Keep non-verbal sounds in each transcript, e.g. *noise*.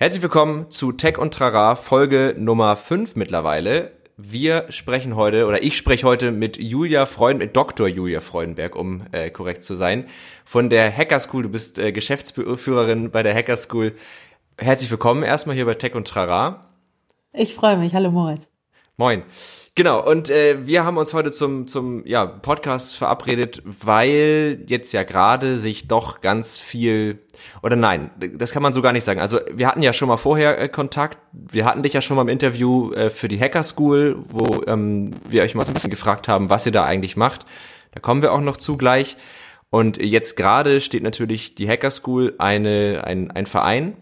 Herzlich willkommen zu Tech und Trara, Folge Nummer 5 mittlerweile. Wir sprechen heute, oder ich spreche heute mit Julia Freund, mit Dr. Julia Freudenberg, um äh, korrekt zu sein, von der Hacker School. Du bist äh, Geschäftsführerin bei der Hacker School. Herzlich willkommen erstmal hier bei Tech und Trara. Ich freue mich. Hallo Moritz. Moin. Genau, und äh, wir haben uns heute zum, zum ja, Podcast verabredet, weil jetzt ja gerade sich doch ganz viel, oder nein, das kann man so gar nicht sagen. Also wir hatten ja schon mal vorher äh, Kontakt, wir hatten dich ja schon mal im Interview äh, für die Hacker School, wo ähm, wir euch mal so ein bisschen gefragt haben, was ihr da eigentlich macht. Da kommen wir auch noch zu gleich. Und jetzt gerade steht natürlich die Hacker School eine, ein, ein Verein,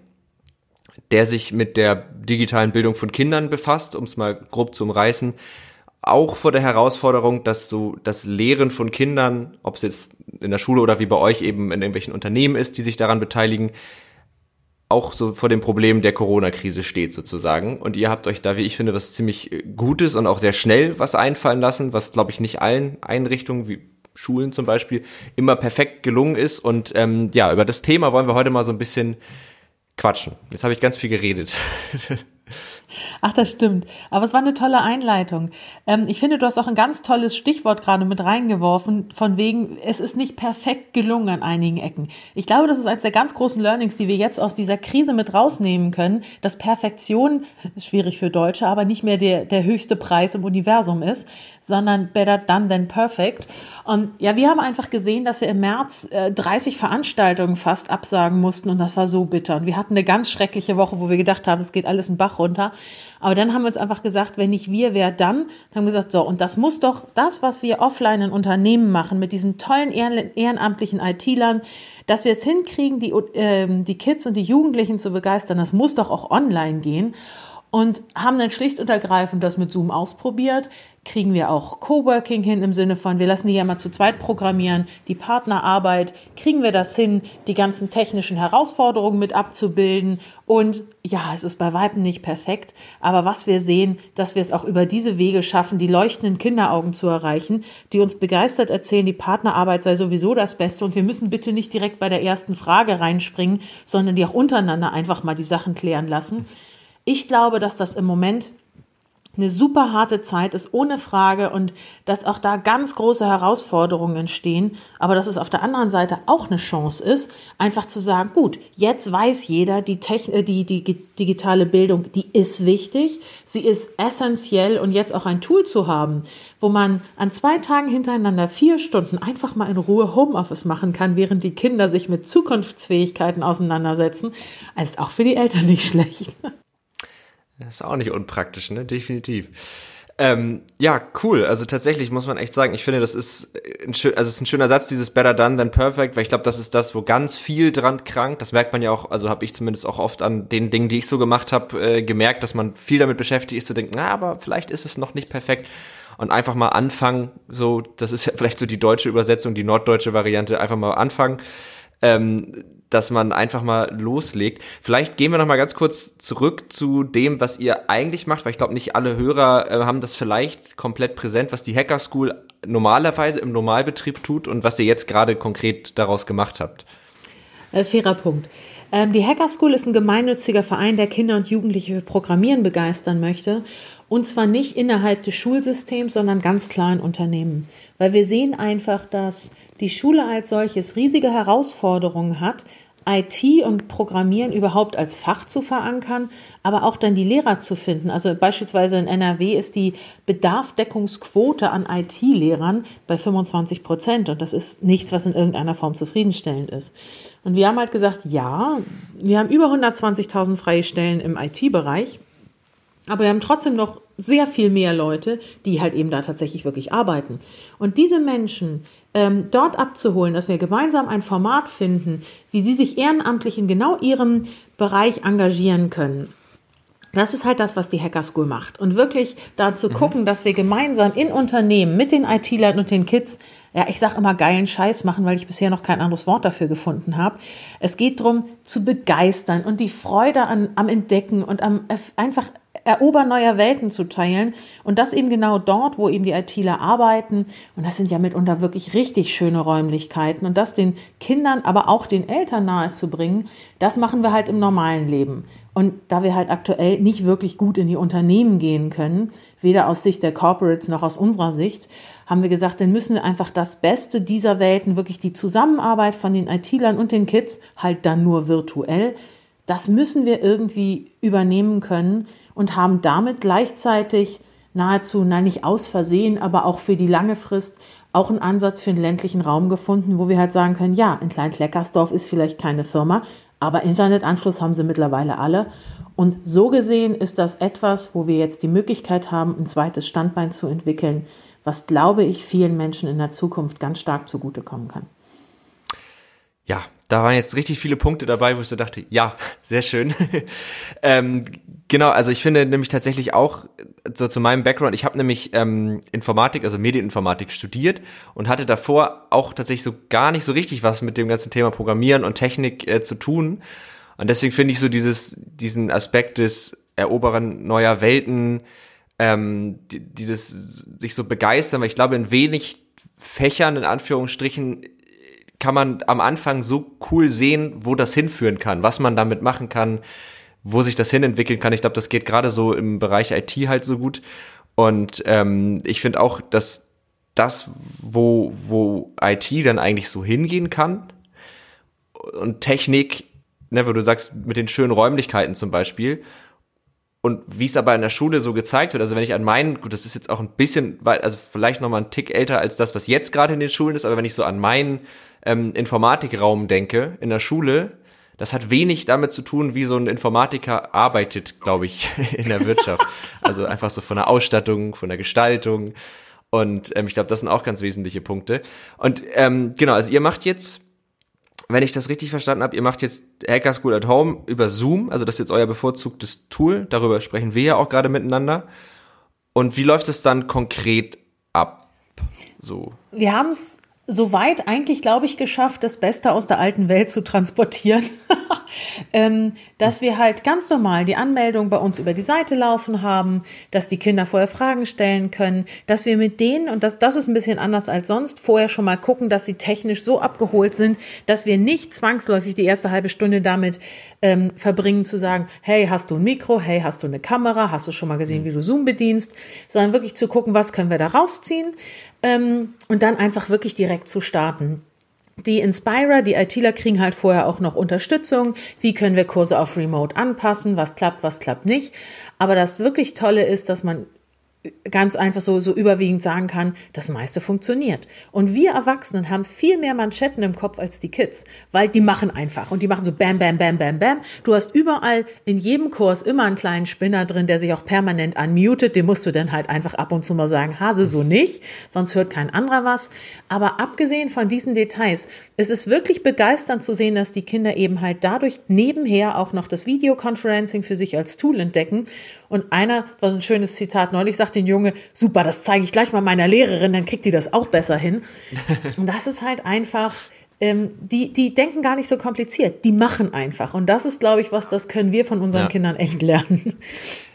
der sich mit der digitalen Bildung von Kindern befasst, um es mal grob zu umreißen, auch vor der Herausforderung, dass so das Lehren von Kindern, ob es jetzt in der Schule oder wie bei euch eben in irgendwelchen Unternehmen ist, die sich daran beteiligen, auch so vor dem Problem der Corona-Krise steht sozusagen. Und ihr habt euch da, wie ich finde, was ziemlich Gutes und auch sehr schnell was einfallen lassen, was glaube ich nicht allen Einrichtungen wie Schulen zum Beispiel immer perfekt gelungen ist. Und ähm, ja, über das Thema wollen wir heute mal so ein bisschen quatschen. Jetzt habe ich ganz viel geredet. *laughs* Ach, das stimmt. Aber es war eine tolle Einleitung. Ähm, ich finde, du hast auch ein ganz tolles Stichwort gerade mit reingeworfen, von wegen, es ist nicht perfekt gelungen an einigen Ecken. Ich glaube, das ist eines der ganz großen Learnings, die wir jetzt aus dieser Krise mit rausnehmen können, dass Perfektion, ist schwierig für Deutsche, aber nicht mehr der, der höchste Preis im Universum ist, sondern better done than perfect. Und ja, wir haben einfach gesehen, dass wir im März äh, 30 Veranstaltungen fast absagen mussten und das war so bitter. Und wir hatten eine ganz schreckliche Woche, wo wir gedacht haben, es geht alles einen Bach runter. Aber dann haben wir uns einfach gesagt, wenn nicht wir, wer dann? Dann haben wir gesagt, so, und das muss doch das, was wir offline in Unternehmen machen, mit diesen tollen ehrenamtlichen IT-Lern, dass wir es hinkriegen, die, äh, die Kids und die Jugendlichen zu begeistern, das muss doch auch online gehen und haben dann schlicht und ergreifend das mit Zoom ausprobiert. Kriegen wir auch Coworking hin im Sinne von, wir lassen die ja mal zu zweit programmieren, die Partnerarbeit, kriegen wir das hin, die ganzen technischen Herausforderungen mit abzubilden. Und ja, es ist bei Weitem nicht perfekt, aber was wir sehen, dass wir es auch über diese Wege schaffen, die leuchtenden Kinderaugen zu erreichen, die uns begeistert erzählen, die Partnerarbeit sei sowieso das Beste und wir müssen bitte nicht direkt bei der ersten Frage reinspringen, sondern die auch untereinander einfach mal die Sachen klären lassen. Ich glaube, dass das im Moment eine super harte Zeit ist, ohne Frage, und dass auch da ganz große Herausforderungen entstehen, aber dass es auf der anderen Seite auch eine Chance ist, einfach zu sagen, gut, jetzt weiß jeder, die, Techn äh, die, die digitale Bildung, die ist wichtig, sie ist essentiell und jetzt auch ein Tool zu haben, wo man an zwei Tagen hintereinander vier Stunden einfach mal in Ruhe Homeoffice machen kann, während die Kinder sich mit Zukunftsfähigkeiten auseinandersetzen, ist auch für die Eltern nicht *laughs* schlecht. Ist auch nicht unpraktisch, ne? Definitiv. Ähm, ja, cool. Also tatsächlich muss man echt sagen, ich finde, das ist ein, schön, also ist ein schöner Satz, dieses Better Done than Perfect, weil ich glaube, das ist das, wo ganz viel dran krankt. Das merkt man ja auch, also habe ich zumindest auch oft an den Dingen, die ich so gemacht habe, äh, gemerkt, dass man viel damit beschäftigt ist, zu denken, na, aber vielleicht ist es noch nicht perfekt. Und einfach mal anfangen, so, das ist ja *laughs* vielleicht so die deutsche Übersetzung, die norddeutsche Variante, einfach mal anfangen. Ähm, dass man einfach mal loslegt. Vielleicht gehen wir noch mal ganz kurz zurück zu dem, was ihr eigentlich macht, weil ich glaube, nicht alle Hörer äh, haben das vielleicht komplett präsent, was die Hacker School normalerweise im Normalbetrieb tut und was ihr jetzt gerade konkret daraus gemacht habt. Äh, fairer Punkt. Ähm, die Hacker School ist ein gemeinnütziger Verein, der Kinder und Jugendliche für Programmieren begeistern möchte. Und zwar nicht innerhalb des Schulsystems, sondern ganz in Unternehmen. Weil wir sehen einfach, dass die Schule als solches riesige Herausforderungen hat, IT und Programmieren überhaupt als Fach zu verankern, aber auch dann die Lehrer zu finden. Also beispielsweise in NRW ist die Bedarfdeckungsquote an IT-Lehrern bei 25 Prozent und das ist nichts, was in irgendeiner Form zufriedenstellend ist. Und wir haben halt gesagt, ja, wir haben über 120.000 freie Stellen im IT-Bereich, aber wir haben trotzdem noch sehr viel mehr Leute, die halt eben da tatsächlich wirklich arbeiten. Und diese Menschen ähm, dort abzuholen, dass wir gemeinsam ein Format finden, wie sie sich ehrenamtlich in genau ihrem Bereich engagieren können. Das ist halt das, was die Hacker School macht. Und wirklich da zu mhm. gucken, dass wir gemeinsam in Unternehmen mit den IT-Lern und den Kids, ja, ich sage immer geilen Scheiß machen, weil ich bisher noch kein anderes Wort dafür gefunden habe. Es geht darum, zu begeistern und die Freude an, am Entdecken und am einfach Erobern neuer Welten zu teilen. Und das eben genau dort, wo eben die ITler arbeiten. Und das sind ja mitunter wirklich richtig schöne Räumlichkeiten. Und das den Kindern, aber auch den Eltern nahezubringen, das machen wir halt im normalen Leben. Und da wir halt aktuell nicht wirklich gut in die Unternehmen gehen können, weder aus Sicht der Corporates noch aus unserer Sicht, haben wir gesagt, dann müssen wir einfach das Beste dieser Welten, wirklich die Zusammenarbeit von den IT-Lern und den Kids, halt dann nur virtuell, das müssen wir irgendwie übernehmen können und haben damit gleichzeitig nahezu, nein, nicht aus Versehen, aber auch für die lange Frist auch einen Ansatz für den ländlichen Raum gefunden, wo wir halt sagen können, ja, in Klein-Kleckersdorf ist vielleicht keine Firma, aber Internetanschluss haben sie mittlerweile alle. Und so gesehen ist das etwas, wo wir jetzt die Möglichkeit haben, ein zweites Standbein zu entwickeln, was, glaube ich, vielen Menschen in der Zukunft ganz stark zugutekommen kann. Ja, da waren jetzt richtig viele Punkte dabei, wo ich so dachte, ja, sehr schön. *laughs* ähm, genau, also ich finde nämlich tatsächlich auch so zu meinem Background, ich habe nämlich ähm, Informatik, also Medieninformatik studiert und hatte davor auch tatsächlich so gar nicht so richtig was mit dem ganzen Thema Programmieren und Technik äh, zu tun. Und deswegen finde ich so dieses, diesen Aspekt des Erobern neuer Welten, ähm, dieses sich so begeistern, weil ich glaube, in wenig Fächern, in Anführungsstrichen, kann man am Anfang so cool sehen, wo das hinführen kann, was man damit machen kann, wo sich das hinentwickeln kann. Ich glaube, das geht gerade so im Bereich IT halt so gut. Und ähm, ich finde auch, dass das, wo, wo IT dann eigentlich so hingehen kann und Technik, ne, wo du sagst, mit den schönen Räumlichkeiten zum Beispiel, und wie es aber in der Schule so gezeigt wird, also wenn ich an meinen, gut, das ist jetzt auch ein bisschen, also vielleicht noch mal ein Tick älter als das, was jetzt gerade in den Schulen ist, aber wenn ich so an meinen ähm, Informatikraum denke in der Schule, das hat wenig damit zu tun, wie so ein Informatiker arbeitet, glaube ich, *laughs* in der Wirtschaft. also einfach so von der Ausstattung, von der Gestaltung. Und ähm, ich glaube, das sind auch ganz wesentliche Punkte. Und ähm, genau, also ihr macht jetzt, wenn ich das richtig verstanden habe, ihr macht jetzt Hacker School at Home über Zoom, also das ist jetzt euer bevorzugtes Tool. Darüber sprechen wir ja auch gerade miteinander. Und wie läuft es dann konkret ab? So. Wir haben es soweit eigentlich, glaube ich, geschafft, das Beste aus der alten Welt zu transportieren. *laughs* ähm, dass wir halt ganz normal die Anmeldung bei uns über die Seite laufen haben, dass die Kinder vorher Fragen stellen können, dass wir mit denen, und das, das ist ein bisschen anders als sonst, vorher schon mal gucken, dass sie technisch so abgeholt sind, dass wir nicht zwangsläufig die erste halbe Stunde damit ähm, verbringen zu sagen, hey, hast du ein Mikro, hey, hast du eine Kamera, hast du schon mal gesehen, wie du Zoom bedienst, sondern wirklich zu gucken, was können wir da rausziehen ähm, und dann einfach wirklich direkt zu starten. Die Inspirer, die ITler kriegen halt vorher auch noch Unterstützung. Wie können wir Kurse auf Remote anpassen? Was klappt, was klappt nicht? Aber das wirklich Tolle ist, dass man ganz einfach so, so überwiegend sagen kann, das meiste funktioniert. Und wir Erwachsenen haben viel mehr Manschetten im Kopf als die Kids, weil die machen einfach und die machen so bam, bam, bam, bam, bam. Du hast überall in jedem Kurs immer einen kleinen Spinner drin, der sich auch permanent unmutet. Dem musst du dann halt einfach ab und zu mal sagen, Hase, so nicht, sonst hört kein anderer was. Aber abgesehen von diesen Details ist es wirklich begeisternd zu sehen, dass die Kinder eben halt dadurch nebenher auch noch das Videoconferencing für sich als Tool entdecken und einer, was ein schönes Zitat neulich, sagt den Junge, super, das zeige ich gleich mal meiner Lehrerin, dann kriegt die das auch besser hin. *laughs* Und das ist halt einfach, ähm, die, die denken gar nicht so kompliziert, die machen einfach. Und das ist, glaube ich, was, das können wir von unseren ja. Kindern echt lernen. *laughs*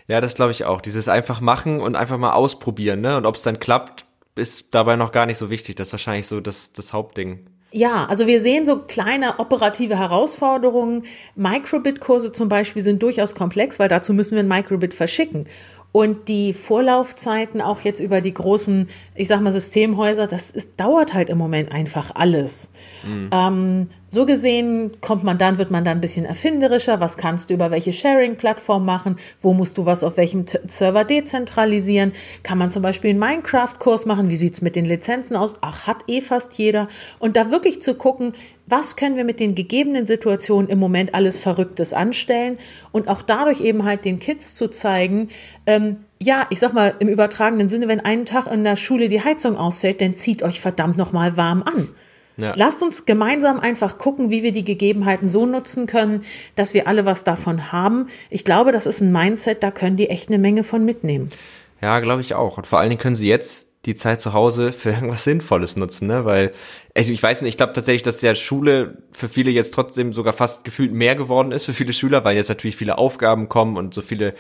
Ja, das glaube ich auch. Dieses einfach machen und einfach mal ausprobieren, ne? Und ob es dann klappt, ist dabei noch gar nicht so wichtig. Das ist wahrscheinlich so das, das Hauptding. Ja, also wir sehen so kleine operative Herausforderungen. Microbit-Kurse zum Beispiel sind durchaus komplex, weil dazu müssen wir ein Microbit verschicken. Und die Vorlaufzeiten auch jetzt über die großen, ich sag mal, Systemhäuser, das ist, dauert halt im Moment einfach alles. Mhm. Ähm, so gesehen kommt man dann, wird man dann ein bisschen erfinderischer. Was kannst du über welche Sharing-Plattform machen? Wo musst du was auf welchem T Server dezentralisieren? Kann man zum Beispiel einen Minecraft-Kurs machen? Wie sieht's mit den Lizenzen aus? Ach, hat eh fast jeder. Und da wirklich zu gucken, was können wir mit den gegebenen Situationen im Moment alles Verrücktes anstellen? Und auch dadurch eben halt den Kids zu zeigen, ähm, ja, ich sag mal im übertragenen Sinne, wenn einen Tag in der Schule die Heizung ausfällt, dann zieht euch verdammt nochmal warm an. Ja. Lasst uns gemeinsam einfach gucken, wie wir die Gegebenheiten so nutzen können, dass wir alle was davon haben. Ich glaube, das ist ein Mindset, da können die echt eine Menge von mitnehmen. Ja, glaube ich auch. Und vor allen Dingen können sie jetzt die Zeit zu Hause für irgendwas Sinnvolles nutzen, ne? Weil, also ich weiß nicht, ich glaube tatsächlich, dass der Schule für viele jetzt trotzdem sogar fast gefühlt mehr geworden ist für viele Schüler, weil jetzt natürlich viele Aufgaben kommen und so viele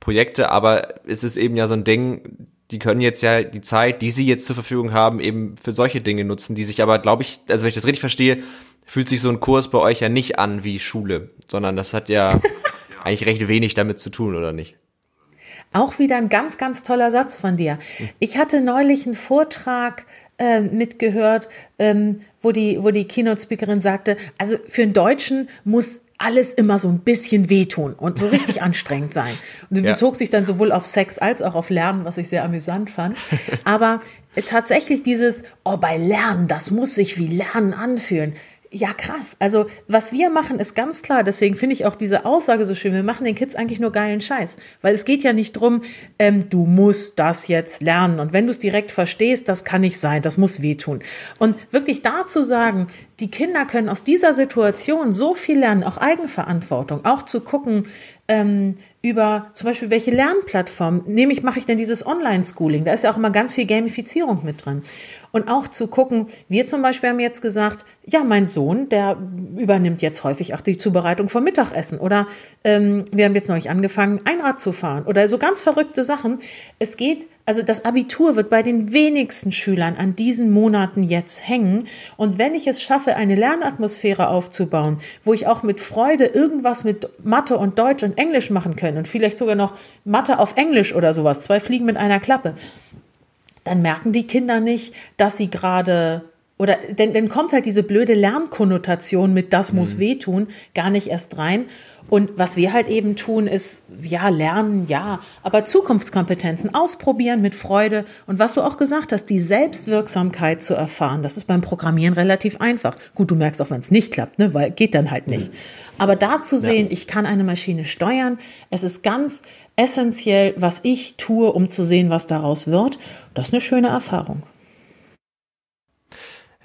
Projekte, aber es ist eben ja so ein Ding, die können jetzt ja die Zeit, die sie jetzt zur Verfügung haben, eben für solche Dinge nutzen, die sich aber, glaube ich, also wenn ich das richtig verstehe, fühlt sich so ein Kurs bei euch ja nicht an wie Schule, sondern das hat ja *laughs* eigentlich recht wenig damit zu tun, oder nicht? Auch wieder ein ganz, ganz toller Satz von dir. Ich hatte neulich einen Vortrag äh, mitgehört, ähm, wo die, wo die Keynote-Speakerin sagte, also für einen Deutschen muss alles immer so ein bisschen wehtun und so richtig *laughs* anstrengend sein. Und ja. bezog sich dann sowohl auf Sex als auch auf Lernen, was ich sehr amüsant fand. *laughs* Aber tatsächlich dieses, oh, bei Lernen, das muss sich wie Lernen anfühlen. Ja, krass. Also, was wir machen, ist ganz klar. Deswegen finde ich auch diese Aussage so schön. Wir machen den Kids eigentlich nur geilen Scheiß. Weil es geht ja nicht drum, ähm, du musst das jetzt lernen. Und wenn du es direkt verstehst, das kann nicht sein. Das muss wehtun. Und wirklich dazu sagen, die Kinder können aus dieser Situation so viel lernen, auch Eigenverantwortung, auch zu gucken, ähm, über zum Beispiel, welche Lernplattform nehme ich, mache ich denn dieses Online-Schooling? Da ist ja auch immer ganz viel Gamifizierung mit drin. Und auch zu gucken, wir zum Beispiel haben jetzt gesagt, ja, mein Sohn, der übernimmt jetzt häufig auch die Zubereitung vom Mittagessen. Oder ähm, wir haben jetzt neulich angefangen, Einrad zu fahren. Oder so ganz verrückte Sachen. Es geht, also das Abitur wird bei den wenigsten Schülern an diesen Monaten jetzt hängen. Und wenn ich es schaffe, eine Lernatmosphäre aufzubauen, wo ich auch mit Freude irgendwas mit Mathe und Deutsch und Englisch machen kann und vielleicht sogar noch Mathe auf Englisch oder sowas, zwei Fliegen mit einer Klappe, dann merken die Kinder nicht, dass sie gerade oder denn dann kommt halt diese blöde Lernkonnotation mit das muss mhm. wehtun gar nicht erst rein. Und was wir halt eben tun, ist, ja, lernen, ja, aber Zukunftskompetenzen ausprobieren mit Freude. Und was du auch gesagt hast, die Selbstwirksamkeit zu erfahren, das ist beim Programmieren relativ einfach. Gut, du merkst auch, wenn es nicht klappt, ne, weil geht dann halt nicht. Mhm. Aber da zu sehen, ja. ich kann eine Maschine steuern, es ist ganz essentiell, was ich tue, um zu sehen, was daraus wird. Das ist eine schöne Erfahrung.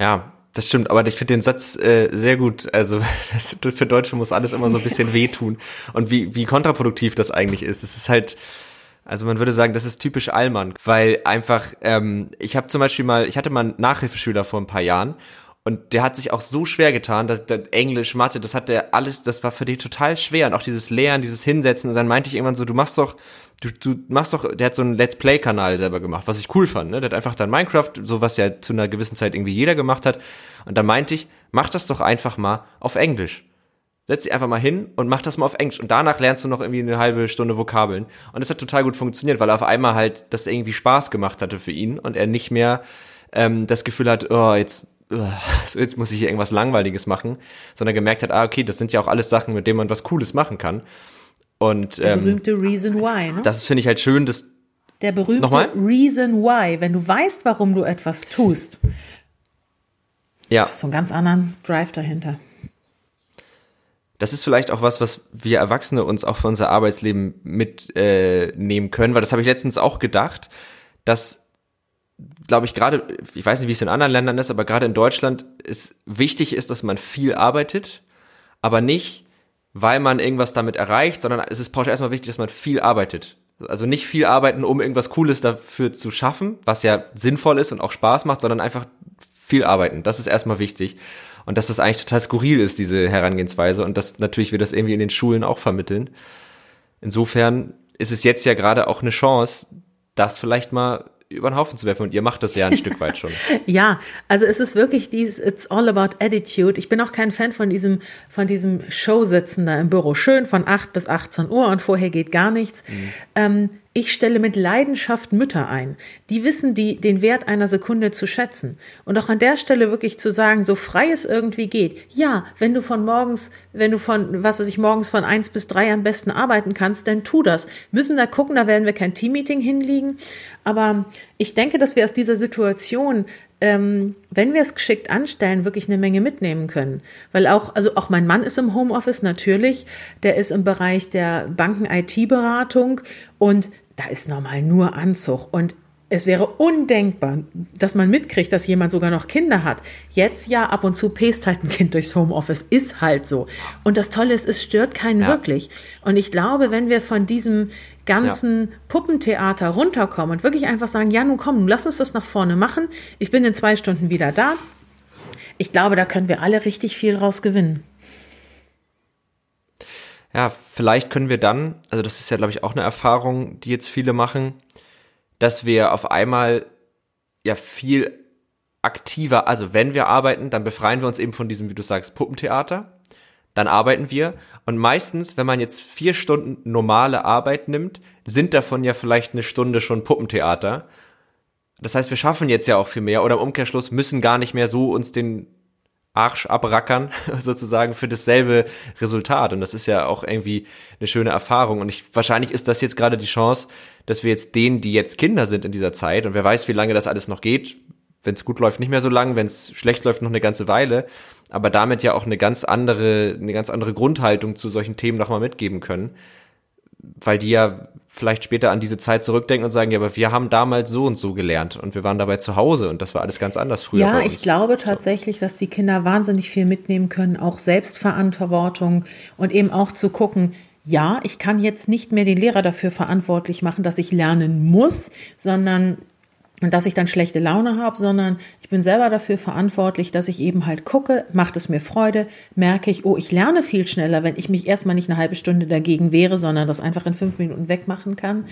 Ja, das stimmt, aber ich finde den Satz äh, sehr gut. Also *laughs* das, für Deutsche muss alles immer so ein bisschen *laughs* wehtun. Und wie, wie kontraproduktiv das eigentlich ist. Es ist halt, also man würde sagen, das ist typisch Allmann, weil einfach, ähm, ich habe zum Beispiel mal, ich hatte mal einen Nachhilfeschüler vor ein paar Jahren und der hat sich auch so schwer getan, dass, dass Englisch, Mathe, das hat der alles, das war für den total schwer und auch dieses Lehren, dieses Hinsetzen. Und dann meinte ich irgendwann so, du machst doch, du, du machst doch, der hat so einen Let's Play-Kanal selber gemacht, was ich cool fand. Ne? Der hat einfach dann Minecraft, so was ja zu einer gewissen Zeit irgendwie jeder gemacht hat. Und da meinte ich, mach das doch einfach mal auf Englisch. Setz dich einfach mal hin und mach das mal auf Englisch. Und danach lernst du noch irgendwie eine halbe Stunde Vokabeln. Und das hat total gut funktioniert, weil er auf einmal halt das irgendwie Spaß gemacht hatte für ihn und er nicht mehr ähm, das Gefühl hat, oh, jetzt jetzt muss ich hier irgendwas Langweiliges machen, sondern gemerkt hat, ah, okay, das sind ja auch alles Sachen, mit denen man was Cooles machen kann. Und der ähm, berühmte Reason Why, ne? Das finde ich halt schön, dass der berühmte Nochmal? Reason Why, wenn du weißt, warum du etwas tust. Ja. Hast so einen ganz anderen Drive dahinter. Das ist vielleicht auch was, was wir Erwachsene uns auch für unser Arbeitsleben mitnehmen äh, können, weil das habe ich letztens auch gedacht, dass glaube ich, gerade, ich weiß nicht, wie es in anderen Ländern ist, aber gerade in Deutschland ist wichtig ist, dass man viel arbeitet, aber nicht, weil man irgendwas damit erreicht, sondern es ist pauschal erstmal wichtig, dass man viel arbeitet. Also nicht viel arbeiten, um irgendwas Cooles dafür zu schaffen, was ja sinnvoll ist und auch Spaß macht, sondern einfach viel arbeiten. Das ist erstmal wichtig. Und dass das eigentlich total skurril ist, diese Herangehensweise. Und dass natürlich wir das irgendwie in den Schulen auch vermitteln. Insofern ist es jetzt ja gerade auch eine Chance, das vielleicht mal über den Haufen zu werfen. Und ihr macht das ja ein Stück weit schon. *laughs* Ja, also es ist wirklich dieses It's all about attitude. Ich bin auch kein Fan von diesem, von diesem Showsitzen da im Büro. Schön von 8 bis 18 Uhr und vorher geht gar nichts. Mhm. Ähm, ich stelle mit Leidenschaft Mütter ein. Die wissen die, den Wert einer Sekunde zu schätzen. Und auch an der Stelle wirklich zu sagen, so frei es irgendwie geht. Ja, wenn du von morgens, wenn du von, was weiß ich, morgens von eins bis drei am besten arbeiten kannst, dann tu das. Müssen da gucken, da werden wir kein Teammeeting hinliegen. Aber ich denke, dass wir aus dieser Situation ähm, wenn wir es geschickt anstellen, wirklich eine Menge mitnehmen können. Weil auch, also auch mein Mann ist im Homeoffice natürlich, der ist im Bereich der Banken-IT-Beratung und da ist normal nur Anzug. Und es wäre undenkbar, dass man mitkriegt, dass jemand sogar noch Kinder hat. Jetzt ja, ab und zu pest halt ein Kind durchs Homeoffice, ist halt so. Und das Tolle ist, es stört keinen ja. wirklich. Und ich glaube, wenn wir von diesem ganzen ja. Puppentheater runterkommen und wirklich einfach sagen, ja, nun komm, lass uns das nach vorne machen. Ich bin in zwei Stunden wieder da. Ich glaube, da können wir alle richtig viel raus gewinnen. ja, vielleicht können wir dann, also das ist ja, glaube ich, auch eine Erfahrung, die jetzt viele machen, dass wir auf einmal ja viel aktiver, also wenn wir arbeiten, dann befreien wir uns eben von diesem, wie du sagst, Puppentheater. Dann arbeiten wir. Und meistens, wenn man jetzt vier Stunden normale Arbeit nimmt, sind davon ja vielleicht eine Stunde schon Puppentheater. Das heißt, wir schaffen jetzt ja auch viel mehr oder im Umkehrschluss müssen gar nicht mehr so uns den Arsch abrackern, *laughs* sozusagen, für dasselbe Resultat. Und das ist ja auch irgendwie eine schöne Erfahrung. Und ich, wahrscheinlich ist das jetzt gerade die Chance, dass wir jetzt denen, die jetzt Kinder sind in dieser Zeit, und wer weiß, wie lange das alles noch geht, wenn es gut läuft, nicht mehr so lang, wenn es schlecht läuft, noch eine ganze Weile, aber damit ja auch eine ganz andere, eine ganz andere Grundhaltung zu solchen Themen nochmal mitgeben können, weil die ja vielleicht später an diese Zeit zurückdenken und sagen, ja, aber wir haben damals so und so gelernt und wir waren dabei zu Hause und das war alles ganz anders früher. Ja, ich glaube tatsächlich, dass die Kinder wahnsinnig viel mitnehmen können, auch Selbstverantwortung und eben auch zu gucken, ja, ich kann jetzt nicht mehr den Lehrer dafür verantwortlich machen, dass ich lernen muss, sondern dass ich dann schlechte Laune habe, sondern ich bin selber dafür verantwortlich, dass ich eben halt gucke, macht es mir Freude, merke ich, oh, ich lerne viel schneller, wenn ich mich erstmal nicht eine halbe Stunde dagegen wehre, sondern das einfach in fünf Minuten wegmachen kann.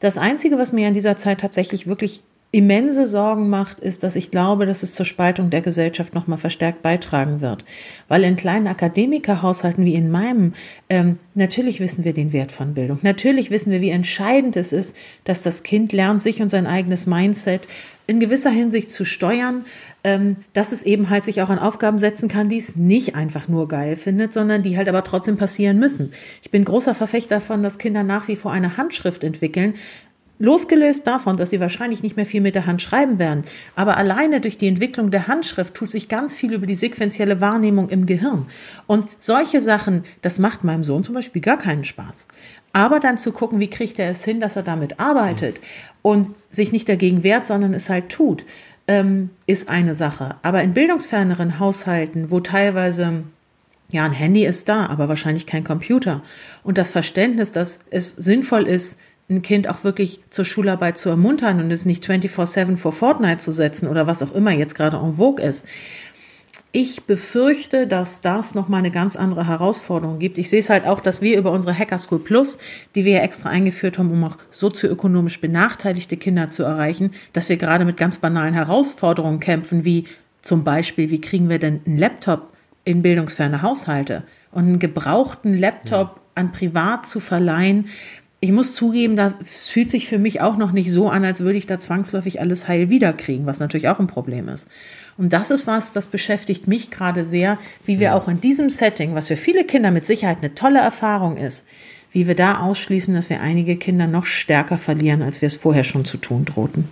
Das Einzige, was mir in dieser Zeit tatsächlich wirklich immense Sorgen macht, ist, dass ich glaube, dass es zur Spaltung der Gesellschaft nochmal verstärkt beitragen wird. Weil in kleinen Akademikerhaushalten wie in meinem, ähm, natürlich wissen wir den Wert von Bildung. Natürlich wissen wir, wie entscheidend es ist, dass das Kind lernt, sich und sein eigenes Mindset in gewisser Hinsicht zu steuern, ähm, dass es eben halt sich auch an Aufgaben setzen kann, die es nicht einfach nur geil findet, sondern die halt aber trotzdem passieren müssen. Ich bin großer Verfechter davon, dass Kinder nach wie vor eine Handschrift entwickeln, Losgelöst davon, dass sie wahrscheinlich nicht mehr viel mit der Hand schreiben werden, aber alleine durch die Entwicklung der Handschrift tut sich ganz viel über die sequentielle Wahrnehmung im Gehirn. Und solche Sachen, das macht meinem Sohn zum Beispiel gar keinen Spaß. Aber dann zu gucken, wie kriegt er es hin, dass er damit arbeitet und sich nicht dagegen wehrt, sondern es halt tut, ähm, ist eine Sache. Aber in bildungsferneren Haushalten, wo teilweise ja, ein Handy ist da, aber wahrscheinlich kein Computer. Und das Verständnis, dass es sinnvoll ist, ein Kind auch wirklich zur Schularbeit zu ermuntern und es nicht 24-7 vor Fortnite zu setzen oder was auch immer jetzt gerade en vogue ist. Ich befürchte, dass das nochmal eine ganz andere Herausforderung gibt. Ich sehe es halt auch, dass wir über unsere Hacker School Plus, die wir ja extra eingeführt haben, um auch sozioökonomisch benachteiligte Kinder zu erreichen, dass wir gerade mit ganz banalen Herausforderungen kämpfen, wie zum Beispiel, wie kriegen wir denn einen Laptop in bildungsferne Haushalte und einen gebrauchten Laptop an Privat zu verleihen, ich muss zugeben, das fühlt sich für mich auch noch nicht so an, als würde ich da zwangsläufig alles heil wiederkriegen, was natürlich auch ein Problem ist. Und das ist was, das beschäftigt mich gerade sehr, wie wir ja. auch in diesem Setting, was für viele Kinder mit Sicherheit eine tolle Erfahrung ist, wie wir da ausschließen, dass wir einige Kinder noch stärker verlieren, als wir es vorher schon zu tun drohten.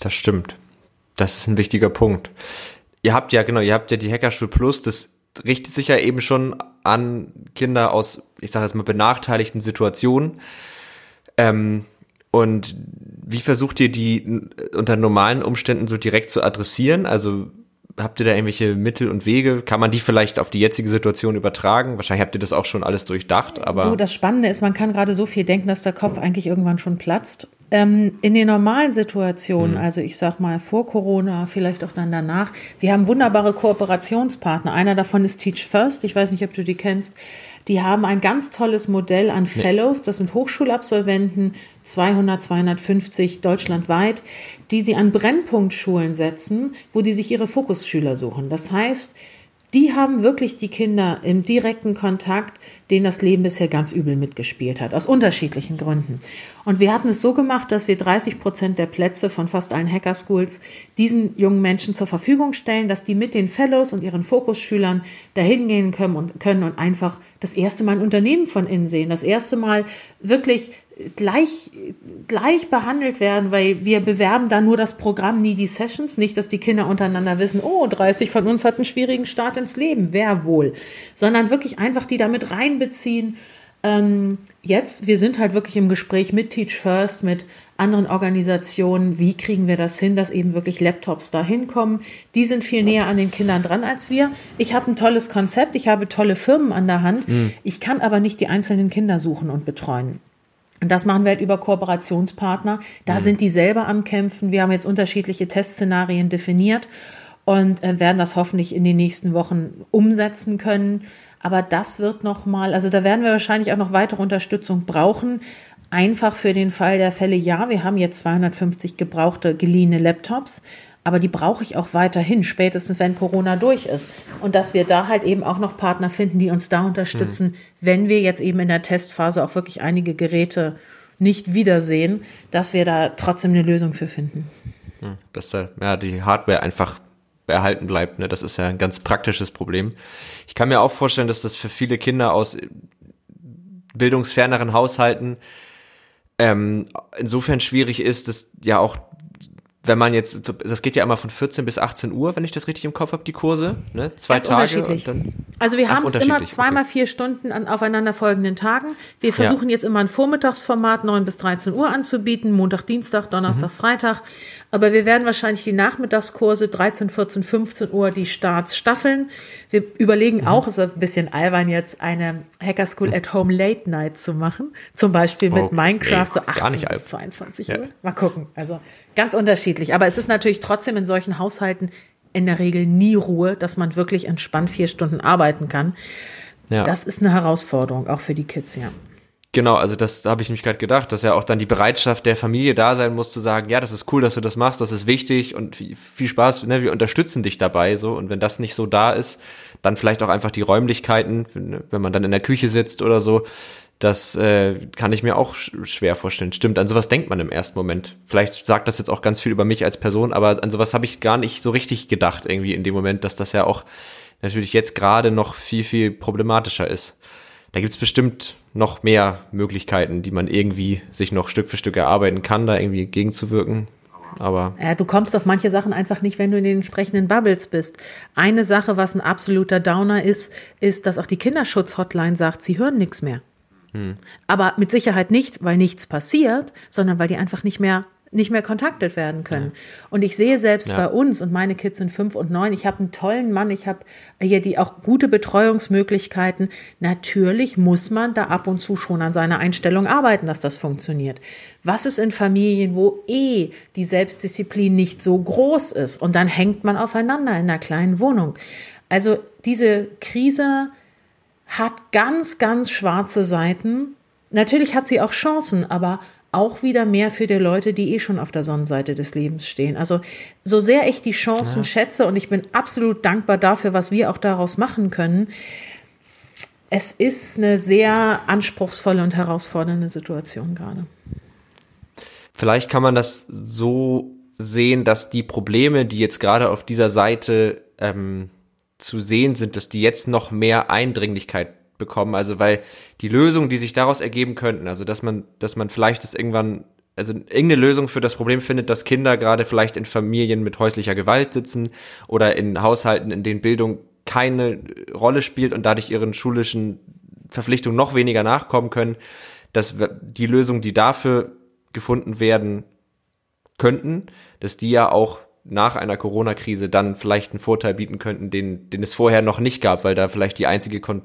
Das stimmt. Das ist ein wichtiger Punkt. Ihr habt ja, genau, ihr habt ja die Hackerschule Plus, das richtet sich ja eben schon an Kinder aus, ich sage jetzt mal, benachteiligten Situationen. Ähm, und wie versucht ihr die unter normalen Umständen so direkt zu adressieren? Also habt ihr da irgendwelche Mittel und Wege? Kann man die vielleicht auf die jetzige Situation übertragen? Wahrscheinlich habt ihr das auch schon alles durchdacht, aber. Du, das Spannende ist, man kann gerade so viel denken, dass der Kopf eigentlich irgendwann schon platzt. Ähm, in den normalen Situationen, mhm. also ich sag mal vor Corona, vielleicht auch dann danach, wir haben wunderbare Kooperationspartner. Einer davon ist Teach First. Ich weiß nicht, ob du die kennst. Die haben ein ganz tolles Modell an Fellows, das sind Hochschulabsolventen, 200, 250 deutschlandweit, die sie an Brennpunktschulen setzen, wo die sich ihre Fokusschüler suchen. Das heißt, die haben wirklich die Kinder im direkten Kontakt, denen das Leben bisher ganz übel mitgespielt hat, aus unterschiedlichen Gründen. Und wir hatten es so gemacht, dass wir 30 Prozent der Plätze von fast allen Hacker Schools diesen jungen Menschen zur Verfügung stellen, dass die mit den Fellows und ihren Fokusschülern dahin gehen können und, können und einfach das erste Mal ein Unternehmen von innen sehen, das erste Mal wirklich gleich, gleich behandelt werden, weil wir bewerben da nur das Programm, nie die Sessions. Nicht, dass die Kinder untereinander wissen, oh, 30 von uns hat einen schwierigen Start ins Leben, wer wohl. Sondern wirklich einfach die damit reinbeziehen. Ähm, jetzt, wir sind halt wirklich im Gespräch mit Teach First, mit anderen Organisationen. Wie kriegen wir das hin, dass eben wirklich Laptops da hinkommen? Die sind viel näher an den Kindern dran als wir. Ich habe ein tolles Konzept, ich habe tolle Firmen an der Hand. Mhm. Ich kann aber nicht die einzelnen Kinder suchen und betreuen. Und das machen wir halt über Kooperationspartner. Da mhm. sind die selber am Kämpfen. Wir haben jetzt unterschiedliche Testszenarien definiert und äh, werden das hoffentlich in den nächsten Wochen umsetzen können. Aber das wird nochmal, also da werden wir wahrscheinlich auch noch weitere Unterstützung brauchen. Einfach für den Fall der Fälle, ja, wir haben jetzt 250 gebrauchte, geliehene Laptops, aber die brauche ich auch weiterhin, spätestens wenn Corona durch ist. Und dass wir da halt eben auch noch Partner finden, die uns da unterstützen, mhm. wenn wir jetzt eben in der Testphase auch wirklich einige Geräte nicht wiedersehen, dass wir da trotzdem eine Lösung für finden. Hm, dass da ja, die Hardware einfach erhalten bleibt. Ne? Das ist ja ein ganz praktisches Problem. Ich kann mir auch vorstellen, dass das für viele Kinder aus bildungsferneren Haushalten ähm, insofern schwierig ist, dass ja auch wenn man jetzt, das geht ja immer von 14 bis 18 Uhr, wenn ich das richtig im Kopf habe, die Kurse, ne? Zwei Ganz Tage. Und dann, also wir haben es immer zweimal vier Stunden an aufeinanderfolgenden Tagen. Wir versuchen ja. jetzt immer ein Vormittagsformat 9 bis 13 Uhr anzubieten, Montag, Dienstag, Donnerstag, mhm. Freitag. Aber wir werden wahrscheinlich die Nachmittagskurse 13, 14, 15 Uhr die Starts staffeln. Wir überlegen mhm. auch, es ist ein bisschen albern jetzt, eine Hacker School mhm. at Home Late Night zu machen. Zum Beispiel mit okay. Minecraft so 18 bis 22 Uhr. Ja. Mal gucken. Also ganz unterschiedlich. Aber es ist natürlich trotzdem in solchen Haushalten in der Regel nie Ruhe, dass man wirklich entspannt vier Stunden arbeiten kann. Ja. Das ist eine Herausforderung, auch für die Kids, ja. Genau, also das habe ich mich gerade gedacht, dass ja auch dann die Bereitschaft der Familie da sein muss, zu sagen, ja, das ist cool, dass du das machst, das ist wichtig und viel Spaß, ne, wir unterstützen dich dabei so und wenn das nicht so da ist, dann vielleicht auch einfach die Räumlichkeiten, wenn man dann in der Küche sitzt oder so, das äh, kann ich mir auch schwer vorstellen. Stimmt, an sowas denkt man im ersten Moment. Vielleicht sagt das jetzt auch ganz viel über mich als Person, aber an sowas habe ich gar nicht so richtig gedacht irgendwie in dem Moment, dass das ja auch natürlich jetzt gerade noch viel, viel problematischer ist da gibt's bestimmt noch mehr Möglichkeiten, die man irgendwie sich noch Stück für Stück erarbeiten kann, da irgendwie gegenzuwirken. Aber ja, du kommst auf manche Sachen einfach nicht, wenn du in den entsprechenden Bubbles bist. Eine Sache, was ein absoluter Downer ist, ist, dass auch die Kinderschutz-Hotline sagt, sie hören nichts mehr. Hm. Aber mit Sicherheit nicht, weil nichts passiert, sondern weil die einfach nicht mehr nicht mehr kontaktet werden können. Ja. Und ich sehe selbst ja. bei uns, und meine Kids sind fünf und neun, ich habe einen tollen Mann, ich habe hier die auch gute Betreuungsmöglichkeiten. Natürlich muss man da ab und zu schon an seiner Einstellung arbeiten, dass das funktioniert. Was ist in Familien, wo eh die Selbstdisziplin nicht so groß ist und dann hängt man aufeinander in einer kleinen Wohnung. Also diese Krise hat ganz, ganz schwarze Seiten. Natürlich hat sie auch Chancen, aber auch wieder mehr für die Leute, die eh schon auf der Sonnenseite des Lebens stehen. Also so sehr ich die Chancen ja. schätze und ich bin absolut dankbar dafür, was wir auch daraus machen können, es ist eine sehr anspruchsvolle und herausfordernde Situation gerade. Vielleicht kann man das so sehen, dass die Probleme, die jetzt gerade auf dieser Seite ähm, zu sehen sind, dass die jetzt noch mehr Eindringlichkeit bekommen. Also weil die Lösungen, die sich daraus ergeben könnten, also dass man, dass man vielleicht das irgendwann, also irgendeine Lösung für das Problem findet, dass Kinder gerade vielleicht in Familien mit häuslicher Gewalt sitzen oder in Haushalten, in denen Bildung keine Rolle spielt und dadurch ihren schulischen Verpflichtungen noch weniger nachkommen können, dass die Lösungen, die dafür gefunden werden könnten, dass die ja auch nach einer Corona-Krise dann vielleicht einen Vorteil bieten könnten, den, den es vorher noch nicht gab, weil da vielleicht die einzige Kon